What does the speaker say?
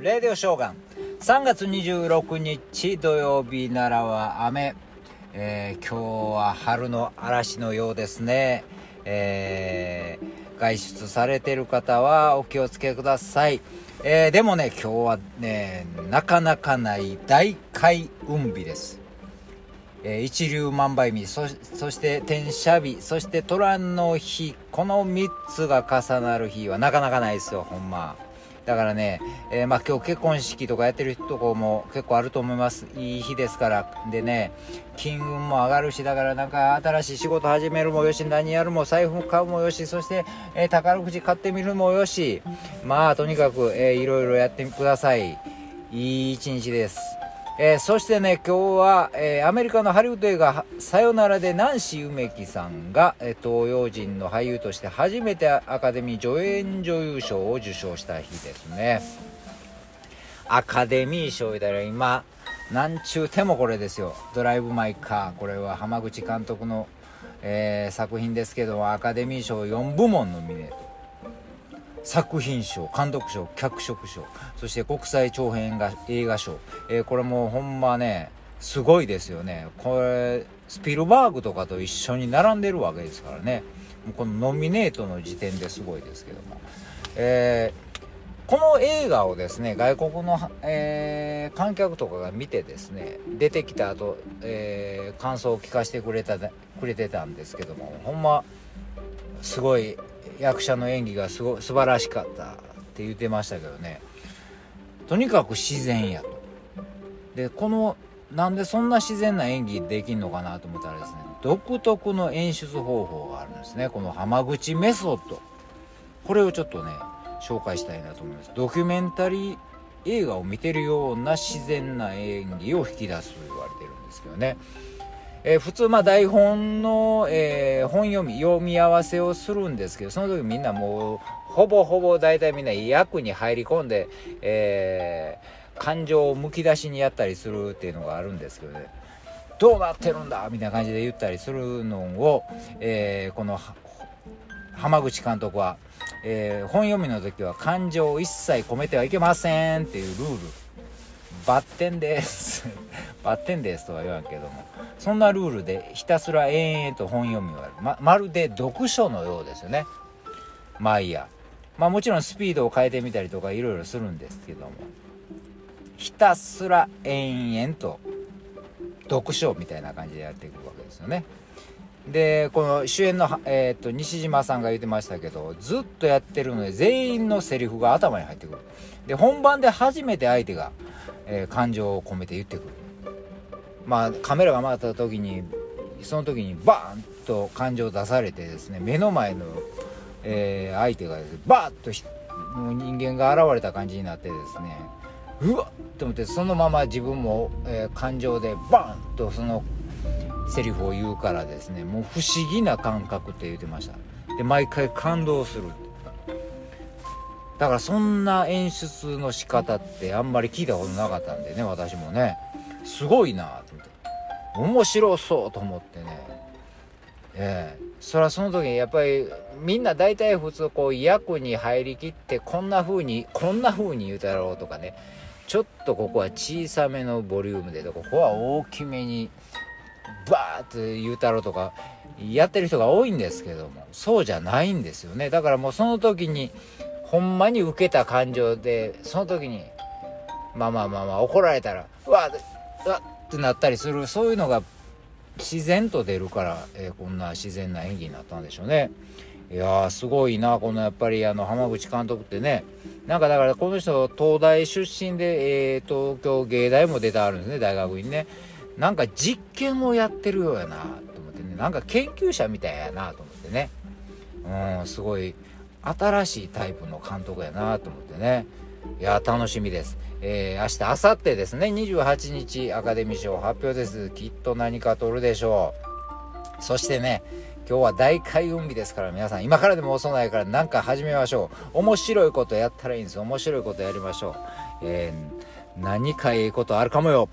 レディオショーガン。3月26日土曜日奈良は雨、えー、今日は春の嵐のようですね、えー、外出されてる方はお気をつけください、えー、でもね今日はねなかなかない大開運日です。えー、一粒万倍日。そそして天赦日。そして虎の日。この3つが重なる日はなかなかないですよほんま。だからね、えー、まあ今日結婚式とかやってるとこも結構あると思います。いい日ですから。でね金運も上がるしだからなんか新しい仕事始めるもよし何やるも財布買うもよしそして、えー、宝くじ買ってみるもよし。まあとにかく、えー、いろいろやってください。いい一日です。えー、そしてね今日は、えー、アメリカのハリウッド映画「さよなら」でナンシー梅木さんが、えー、東洋人の俳優として初めてアカデミー助演女優賞を受賞した日ですね。アカデミー賞言ったら今なんちゅうてもこれですよ「ドライブ・マイ・カー」これは浜口監督の、えー、作品ですけどアカデミー賞4部門ノミネート。作品賞監督賞脚色賞そして国際長編映画賞、えー、これもほんまねすごいですよね。これスピルバーグとかと一緒に並んでるわけですからね。もうこのノミネートの時点ですごいですけども、えー、この映画をですね外国の、えー、観客とかが見てですね出てきた後、えー、感想を聞かせてくれたくれてたんですけどもほんますごい役者の演技がすご素晴らしかったって言ってましたけどね。とにかく自然やと。でこのなんでそんな自然な演技できんのかなと思ったらですね独特の演出方法があるんですね。この浜口メソッド。これをちょっとね紹介したいなと思います。ドキュメンタリー映画を見てるような自然な演技を引き出すと言われてるんですけどね。えー、普通まあ台本の、えー、本読み読み合わせをするんですけどその時みんなもうほぼほぼ大体みんな役に入り込んで、えー、感情をむき出しにやったりするっていうのがあるんですけどね。どうなってるんだみたいな感じで言ったりするのを、えこの浜口監督は、え本読みの時は感情を一切込めてはいけませんっていうルール。バッテンです。バッテンですとは言わんけどもそんなルールでひたすら延々と本読みをやる。ままるで読書のようですよね。毎夜まあもちろんスピードを変えてみたりとかいろいろするんですけどもひたすら延々と読書みたいな感じでやっていくわけですよね。でこの主演の、えーと、と西島さんが言ってましたけどずっとやってるので全員のセリフが頭に入ってくる。で本番で初めて相手が、えー、感情を込めて言ってくる。まあカメラが回った時にその時にバーンと感情を出されてですね目の前の、えー、相手がです、ね、バーッと人間が現れた感じになってですねうわっと思ってそのまま自分も、えー、感情でバーンとそのセリフを言うからですねもう不思議な感覚って言ってました。で毎回感動するだからそんな演出の仕方ってあんまり聞いたことなかったんでね私もね。すごいなと思って。面白そうと思ってね。ええ。それはその時にやっぱりみんな大体普通こう役に入りきってこんな風にこんな風に言うたろうとかね。ちょっとここは小さめのボリュームでここは大きめにバーって言うたろうとかやってる人が多いんですけどもそうじゃないんですよね。だからもうその時にほんまに受けた感情でその時にまあまあまあまあ怒られたらうわわってなったりするそういうのが自然と出るから、えー、こんな自然な演技になったんでしょうね。いやーすごいなこのやっぱりあの浜口監督ってね。なんかだからこの人東大出身で、えー、東京芸大も出てあるんですね大学にね。なんか実験をやってるようやなと思ってね。なんか研究者みたいやなと思ってね。うんすごい新しいタイプの監督やなと思ってね。いや楽しみです。えー、明日明後日ですね。28日アカデミー賞発表です。きっと何か取るでしょう。そしてね今日は大開運日ですから皆さん今からでも遅ないから何か始めましょう。面白いことやったらいいんです。面白いことやりましょう、えー、何かいいことあるかもよ。